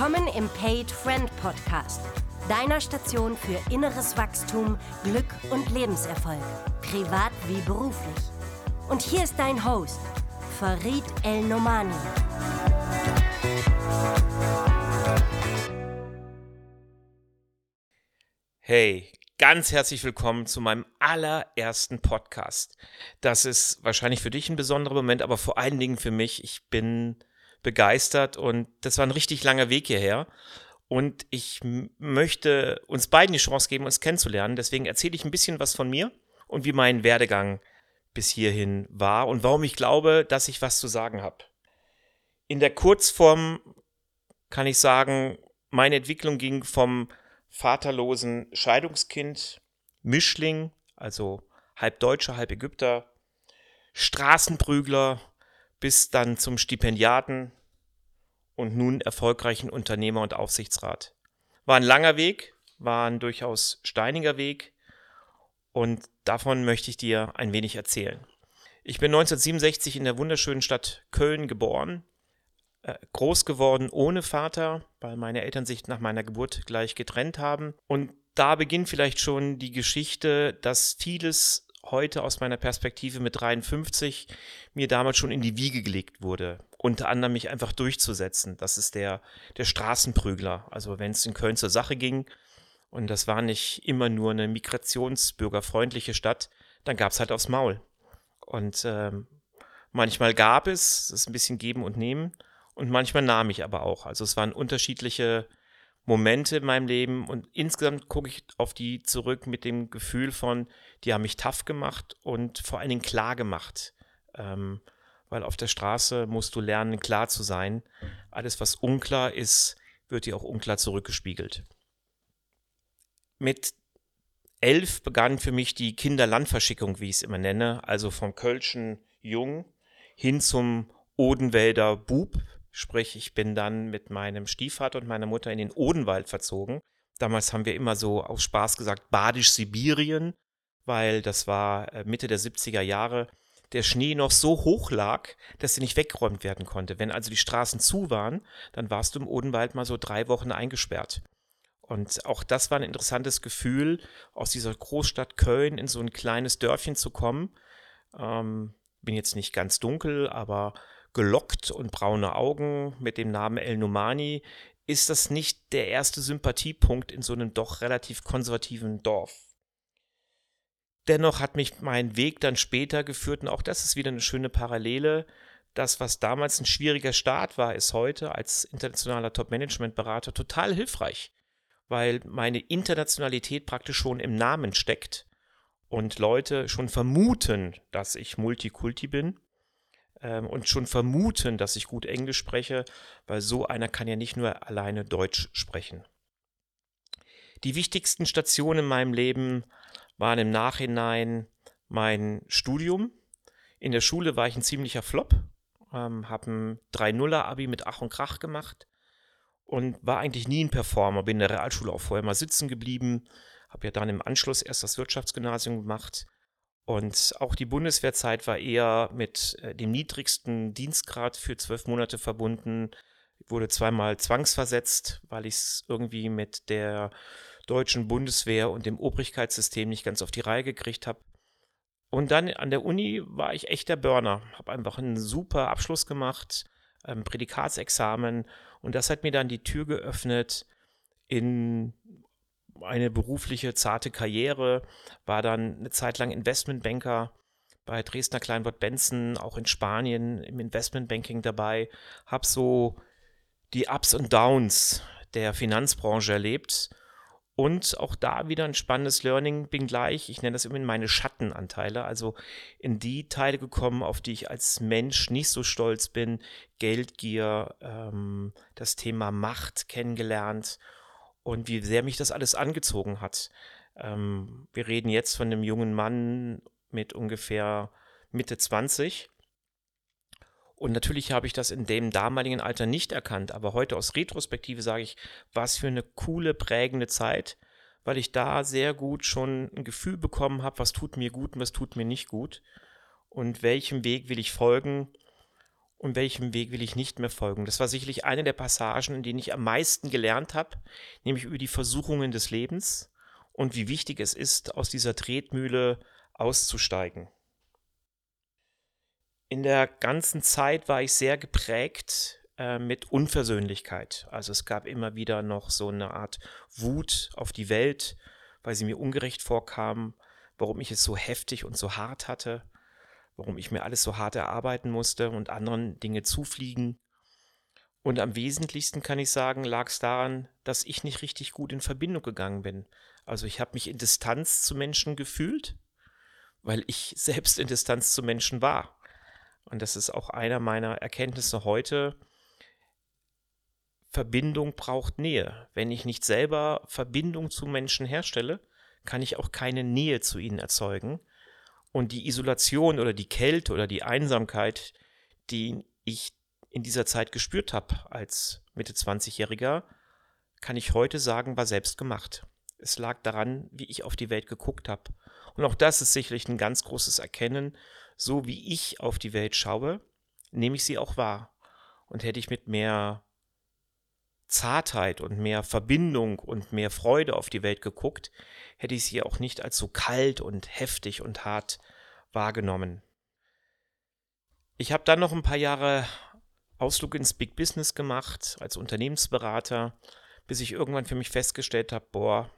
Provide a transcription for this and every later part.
Willkommen im Paid Friend Podcast, deiner Station für inneres Wachstum, Glück und Lebenserfolg, privat wie beruflich. Und hier ist dein Host, Farid El Nomani. Hey, ganz herzlich willkommen zu meinem allerersten Podcast. Das ist wahrscheinlich für dich ein besonderer Moment, aber vor allen Dingen für mich. Ich bin begeistert und das war ein richtig langer Weg hierher. Und ich möchte uns beiden die Chance geben, uns kennenzulernen. Deswegen erzähle ich ein bisschen was von mir und wie mein Werdegang bis hierhin war und warum ich glaube, dass ich was zu sagen habe. In der Kurzform kann ich sagen, meine Entwicklung ging vom vaterlosen Scheidungskind, Mischling, also halb Deutscher, halb Ägypter, Straßenprügler, bis dann zum Stipendiaten und nun erfolgreichen Unternehmer und Aufsichtsrat. War ein langer Weg, war ein durchaus steiniger Weg und davon möchte ich dir ein wenig erzählen. Ich bin 1967 in der wunderschönen Stadt Köln geboren, äh, groß geworden ohne Vater, weil meine Eltern sich nach meiner Geburt gleich getrennt haben. Und da beginnt vielleicht schon die Geschichte, dass vieles heute aus meiner Perspektive mit 53 mir damals schon in die Wiege gelegt wurde. Unter anderem mich einfach durchzusetzen. Das ist der, der Straßenprügler. Also wenn es in Köln zur Sache ging, und das war nicht immer nur eine migrationsbürgerfreundliche Stadt, dann gab es halt aufs Maul. Und ähm, manchmal gab es, das ist ein bisschen geben und nehmen, und manchmal nahm ich aber auch. Also es waren unterschiedliche Momente in meinem Leben und insgesamt gucke ich auf die zurück mit dem Gefühl von, die haben mich tough gemacht und vor allen Dingen klar gemacht. Ähm, weil auf der Straße musst du lernen, klar zu sein. Alles, was unklar ist, wird dir auch unklar zurückgespiegelt. Mit elf begann für mich die Kinderlandverschickung, wie ich es immer nenne, also vom Kölschen Jung hin zum Odenwälder Bub, Sprich, ich bin dann mit meinem Stiefvater und meiner Mutter in den Odenwald verzogen. Damals haben wir immer so aus Spaß gesagt Badisch-Sibirien, weil das war äh, Mitte der 70er Jahre der Schnee noch so hoch lag, dass sie nicht weggeräumt werden konnte. Wenn also die Straßen zu waren, dann warst du im Odenwald mal so drei Wochen eingesperrt. Und auch das war ein interessantes Gefühl, aus dieser Großstadt Köln in so ein kleines Dörfchen zu kommen. Ähm, bin jetzt nicht ganz dunkel, aber gelockt und braune Augen mit dem Namen El Numani, ist das nicht der erste Sympathiepunkt in so einem doch relativ konservativen Dorf. Dennoch hat mich mein Weg dann später geführt, und auch das ist wieder eine schöne Parallele. Das, was damals ein schwieriger Start war, ist heute als internationaler Top-Management-Berater total hilfreich, weil meine Internationalität praktisch schon im Namen steckt und Leute schon vermuten, dass ich Multikulti bin ähm, und schon vermuten, dass ich gut Englisch spreche, weil so einer kann ja nicht nur alleine Deutsch sprechen. Die wichtigsten Stationen in meinem Leben waren im Nachhinein mein Studium. In der Schule war ich ein ziemlicher Flop, ähm, habe ein 3-0er-Abi mit Ach und Krach gemacht und war eigentlich nie ein Performer. Bin in der Realschule auch vorher mal sitzen geblieben, habe ja dann im Anschluss erst das Wirtschaftsgymnasium gemacht und auch die Bundeswehrzeit war eher mit äh, dem niedrigsten Dienstgrad für zwölf Monate verbunden. Ich wurde zweimal zwangsversetzt, weil ich es irgendwie mit der deutschen Bundeswehr und dem Obrigkeitssystem nicht ganz auf die Reihe gekriegt habe. Und dann an der Uni war ich echt der Burner. Habe einfach einen super Abschluss gemacht, ein Prädikatsexamen. Und das hat mir dann die Tür geöffnet in eine berufliche, zarte Karriere, war dann eine Zeit lang Investmentbanker bei Dresdner Kleinwort Benson, auch in Spanien im Investmentbanking dabei, habe so die Ups und Downs der Finanzbranche erlebt. Und auch da wieder ein spannendes Learning, bin gleich, ich nenne das immer meine Schattenanteile, also in die Teile gekommen, auf die ich als Mensch nicht so stolz bin, Geldgier, ähm, das Thema Macht kennengelernt und wie sehr mich das alles angezogen hat. Ähm, wir reden jetzt von einem jungen Mann mit ungefähr Mitte 20. Und natürlich habe ich das in dem damaligen Alter nicht erkannt, aber heute aus Retrospektive sage ich, was für eine coole, prägende Zeit, weil ich da sehr gut schon ein Gefühl bekommen habe, was tut mir gut und was tut mir nicht gut und welchem Weg will ich folgen und welchem Weg will ich nicht mehr folgen. Das war sicherlich eine der Passagen, in denen ich am meisten gelernt habe, nämlich über die Versuchungen des Lebens und wie wichtig es ist, aus dieser Tretmühle auszusteigen. In der ganzen Zeit war ich sehr geprägt äh, mit Unversöhnlichkeit. Also es gab immer wieder noch so eine Art Wut auf die Welt, weil sie mir ungerecht vorkam, warum ich es so heftig und so hart hatte, warum ich mir alles so hart erarbeiten musste und anderen Dinge zufliegen. Und am wesentlichsten kann ich sagen, lag es daran, dass ich nicht richtig gut in Verbindung gegangen bin. Also ich habe mich in Distanz zu Menschen gefühlt, weil ich selbst in Distanz zu Menschen war. Und das ist auch einer meiner Erkenntnisse heute, Verbindung braucht Nähe. Wenn ich nicht selber Verbindung zu Menschen herstelle, kann ich auch keine Nähe zu ihnen erzeugen. Und die Isolation oder die Kälte oder die Einsamkeit, die ich in dieser Zeit gespürt habe als Mitte 20-Jähriger, kann ich heute sagen, war selbst gemacht. Es lag daran, wie ich auf die Welt geguckt habe. Und auch das ist sicherlich ein ganz großes Erkennen. So wie ich auf die Welt schaue, nehme ich sie auch wahr. Und hätte ich mit mehr Zartheit und mehr Verbindung und mehr Freude auf die Welt geguckt, hätte ich sie auch nicht als so kalt und heftig und hart wahrgenommen. Ich habe dann noch ein paar Jahre Ausflug ins Big Business gemacht als Unternehmensberater, bis ich irgendwann für mich festgestellt habe, boah,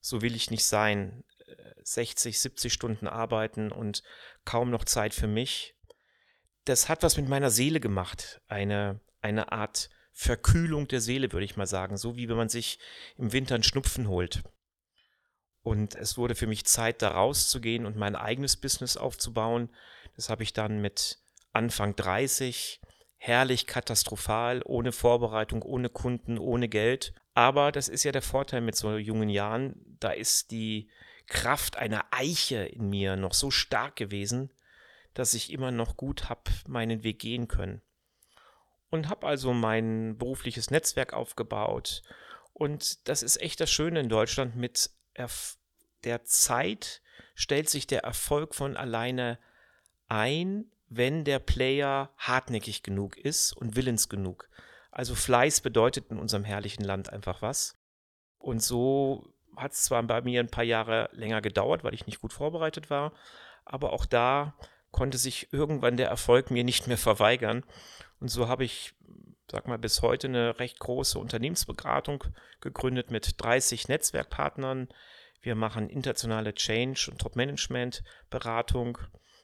so will ich nicht sein. 60, 70 Stunden arbeiten und kaum noch Zeit für mich. Das hat was mit meiner Seele gemacht. Eine, eine Art Verkühlung der Seele, würde ich mal sagen. So wie wenn man sich im Winter einen Schnupfen holt. Und es wurde für mich Zeit, da rauszugehen und mein eigenes Business aufzubauen. Das habe ich dann mit Anfang 30 herrlich katastrophal, ohne Vorbereitung, ohne Kunden, ohne Geld. Aber das ist ja der Vorteil mit so jungen Jahren. Da ist die Kraft einer Eiche in mir noch so stark gewesen, dass ich immer noch gut habe meinen Weg gehen können und habe also mein berufliches Netzwerk aufgebaut. Und das ist echt das Schöne in Deutschland. Mit Erf der Zeit stellt sich der Erfolg von alleine ein, wenn der Player hartnäckig genug ist und willens genug. Also Fleiß bedeutet in unserem herrlichen Land einfach was. Und so hat es zwar bei mir ein paar Jahre länger gedauert, weil ich nicht gut vorbereitet war, aber auch da konnte sich irgendwann der Erfolg mir nicht mehr verweigern. Und so habe ich, sag mal, bis heute eine recht große Unternehmensberatung gegründet mit 30 Netzwerkpartnern. Wir machen internationale Change- und Top-Management-Beratung,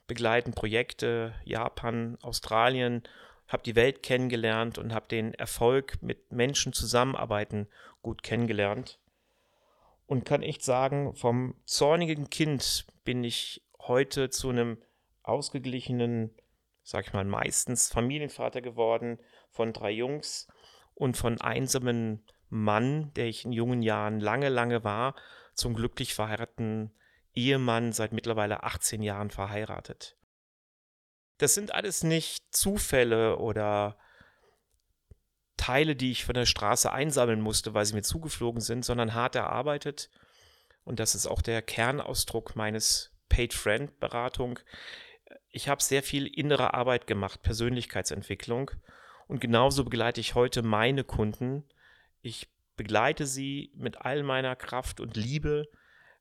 begleiten Projekte, Japan, Australien, habe die Welt kennengelernt und habe den Erfolg mit Menschen zusammenarbeiten gut kennengelernt. Und kann echt sagen, vom zornigen Kind bin ich heute zu einem ausgeglichenen sag ich mal, meistens Familienvater geworden von drei Jungs und von einsamen Mann, der ich in jungen Jahren lange, lange war, zum glücklich verheirateten Ehemann seit mittlerweile 18 Jahren verheiratet. Das sind alles nicht Zufälle oder Teile, die ich von der Straße einsammeln musste, weil sie mir zugeflogen sind, sondern hart erarbeitet. Und das ist auch der Kernausdruck meines Paid Friend Beratung ich habe sehr viel innere Arbeit gemacht, Persönlichkeitsentwicklung. Und genauso begleite ich heute meine Kunden. Ich begleite sie mit all meiner Kraft und Liebe,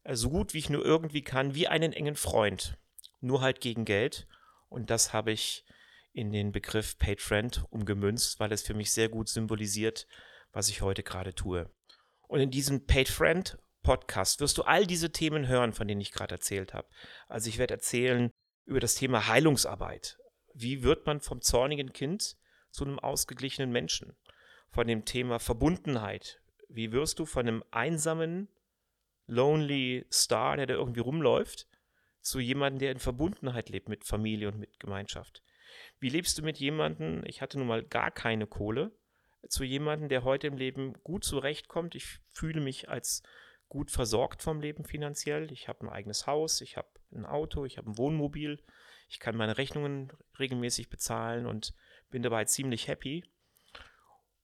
äh, so gut wie ich nur irgendwie kann, wie einen engen Freund. Nur halt gegen Geld. Und das habe ich in den Begriff Paid Friend umgemünzt, weil es für mich sehr gut symbolisiert, was ich heute gerade tue. Und in diesem Paid Friend Podcast wirst du all diese Themen hören, von denen ich gerade erzählt habe. Also ich werde erzählen, über das Thema Heilungsarbeit. Wie wird man vom zornigen Kind zu einem ausgeglichenen Menschen? Von dem Thema Verbundenheit. Wie wirst du von einem einsamen, lonely Star, der da irgendwie rumläuft, zu jemandem, der in Verbundenheit lebt mit Familie und mit Gemeinschaft? Wie lebst du mit jemandem, ich hatte nun mal gar keine Kohle, zu jemandem, der heute im Leben gut zurechtkommt? Ich fühle mich als gut versorgt vom Leben finanziell. Ich habe ein eigenes Haus, ich habe ein Auto, ich habe ein Wohnmobil, ich kann meine Rechnungen regelmäßig bezahlen und bin dabei ziemlich happy.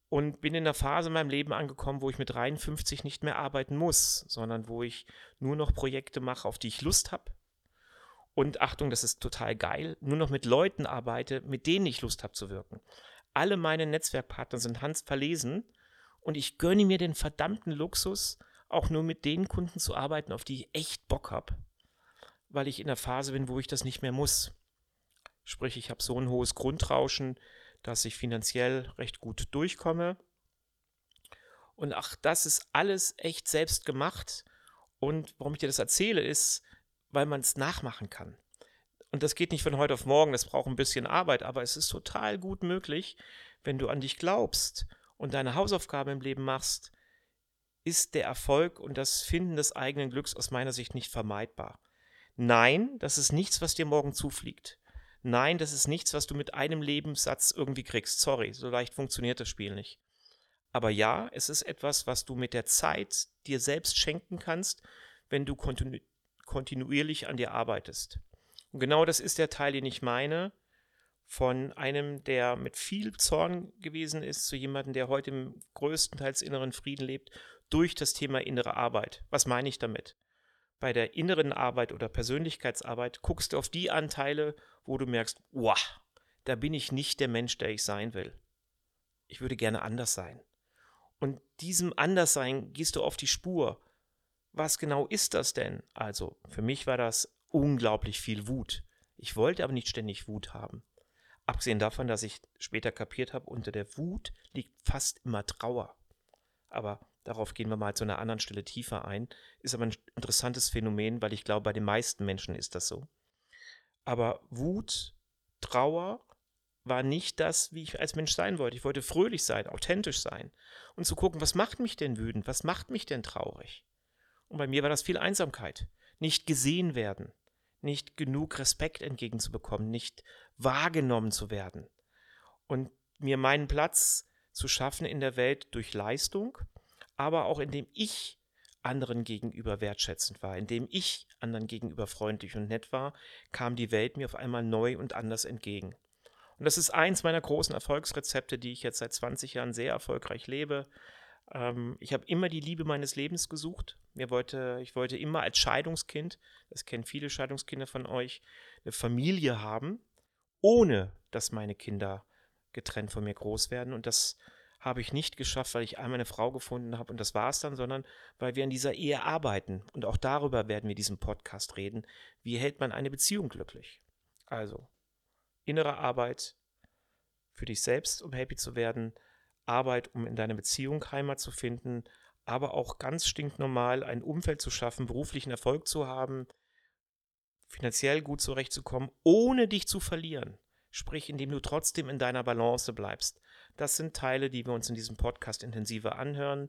Und bin in der Phase in meinem Leben angekommen, wo ich mit 53 nicht mehr arbeiten muss, sondern wo ich nur noch Projekte mache, auf die ich Lust habe. und Achtung, das ist total geil, nur noch mit Leuten arbeite, mit denen ich Lust habe zu wirken. Alle meine Netzwerkpartner sind Hans verlesen und ich gönne mir den verdammten Luxus, auch nur mit den Kunden zu arbeiten, auf die ich echt Bock habe, weil ich in der Phase bin, wo ich das nicht mehr muss. Sprich, ich habe so ein hohes Grundrauschen, dass ich finanziell recht gut durchkomme. Und ach, das ist alles echt selbst gemacht. Und warum ich dir das erzähle, ist, weil man es nachmachen kann. Und das geht nicht von heute auf morgen, das braucht ein bisschen Arbeit, aber es ist total gut möglich, wenn du an dich glaubst und deine Hausaufgaben im Leben machst, ist der Erfolg und das Finden des eigenen Glücks aus meiner Sicht nicht vermeidbar. Nein, das ist nichts, was dir morgen zufliegt. Nein, das ist nichts, was du mit einem Lebenssatz irgendwie kriegst. Sorry, so leicht funktioniert das Spiel nicht. Aber ja, es ist etwas, was du mit der Zeit dir selbst schenken kannst, wenn du kontinu kontinuierlich an dir arbeitest. Und genau das ist der Teil, den ich meine, von einem, der mit viel Zorn gewesen ist, zu jemandem, der heute im größtenteils inneren Frieden lebt, durch das Thema innere Arbeit. Was meine ich damit? Bei der inneren Arbeit oder Persönlichkeitsarbeit guckst du auf die Anteile, wo du merkst, wow, da bin ich nicht der Mensch, der ich sein will. Ich würde gerne anders sein. Und diesem Anderssein gehst du auf die Spur. Was genau ist das denn? Also, für mich war das unglaublich viel Wut. Ich wollte aber nicht ständig Wut haben. Abgesehen davon, dass ich später kapiert habe, unter der Wut liegt fast immer Trauer. Aber darauf gehen wir mal zu einer anderen Stelle tiefer ein. Ist aber ein interessantes Phänomen, weil ich glaube, bei den meisten Menschen ist das so. Aber Wut, Trauer war nicht das, wie ich als Mensch sein wollte. Ich wollte fröhlich sein, authentisch sein und zu gucken, was macht mich denn wütend, was macht mich denn traurig. Und bei mir war das viel Einsamkeit, nicht gesehen werden, nicht genug Respekt entgegenzubekommen, nicht wahrgenommen zu werden und mir meinen Platz zu schaffen in der Welt durch Leistung, aber auch indem ich anderen gegenüber wertschätzend war, indem ich anderen gegenüber freundlich und nett war, kam die Welt mir auf einmal neu und anders entgegen. Und das ist eins meiner großen Erfolgsrezepte, die ich jetzt seit 20 Jahren sehr erfolgreich lebe. Ähm, ich habe immer die Liebe meines Lebens gesucht. Mir wollte, ich wollte immer als Scheidungskind, das kennen viele Scheidungskinder von euch, eine Familie haben, ohne dass meine Kinder getrennt von mir groß werden. Und das habe ich nicht geschafft, weil ich einmal eine Frau gefunden habe und das war es dann, sondern weil wir in dieser Ehe arbeiten. Und auch darüber werden wir in diesem Podcast reden. Wie hält man eine Beziehung glücklich? Also, innere Arbeit für dich selbst, um happy zu werden, Arbeit, um in deiner Beziehung Heimat zu finden, aber auch ganz stinknormal ein Umfeld zu schaffen, beruflichen Erfolg zu haben, finanziell gut zurechtzukommen, ohne dich zu verlieren. Sprich, indem du trotzdem in deiner Balance bleibst. Das sind Teile, die wir uns in diesem Podcast intensiver anhören.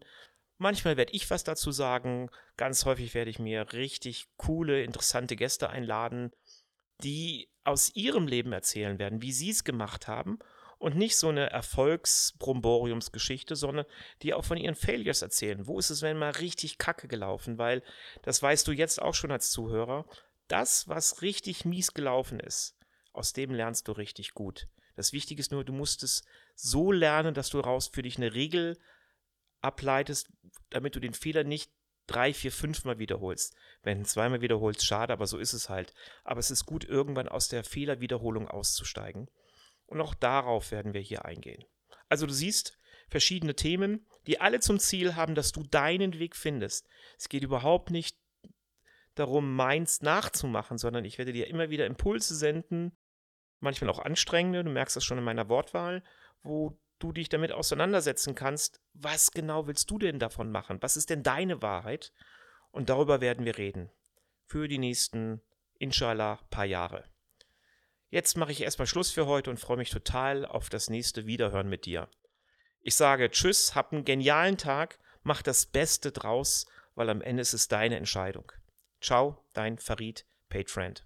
Manchmal werde ich was dazu sagen, ganz häufig werde ich mir richtig coole, interessante Gäste einladen, die aus ihrem Leben erzählen werden, wie sie es gemacht haben und nicht so eine Erfolgsbromboriumsgeschichte, sondern die auch von ihren Failures erzählen. Wo ist es, wenn mal richtig kacke gelaufen? Weil, das weißt du jetzt auch schon als Zuhörer, das, was richtig mies gelaufen ist, aus dem lernst du richtig gut. Das Wichtige ist nur, du musst es so lernen, dass du raus für dich eine Regel ableitest, damit du den Fehler nicht drei, vier, fünfmal wiederholst. Wenn du zweimal wiederholst, schade, aber so ist es halt. Aber es ist gut, irgendwann aus der Fehlerwiederholung auszusteigen. Und auch darauf werden wir hier eingehen. Also du siehst verschiedene Themen, die alle zum Ziel haben, dass du deinen Weg findest. Es geht überhaupt nicht darum, meins nachzumachen, sondern ich werde dir immer wieder Impulse senden, manchmal auch anstrengende, du merkst das schon in meiner Wortwahl, wo du dich damit auseinandersetzen kannst, was genau willst du denn davon machen? Was ist denn deine Wahrheit? Und darüber werden wir reden. Für die nächsten, inshallah, paar Jahre. Jetzt mache ich erstmal Schluss für heute und freue mich total auf das nächste Wiederhören mit dir. Ich sage Tschüss, hab einen genialen Tag, mach das Beste draus, weil am Ende ist es deine Entscheidung. Ciao, dein Farid, Paid Friend.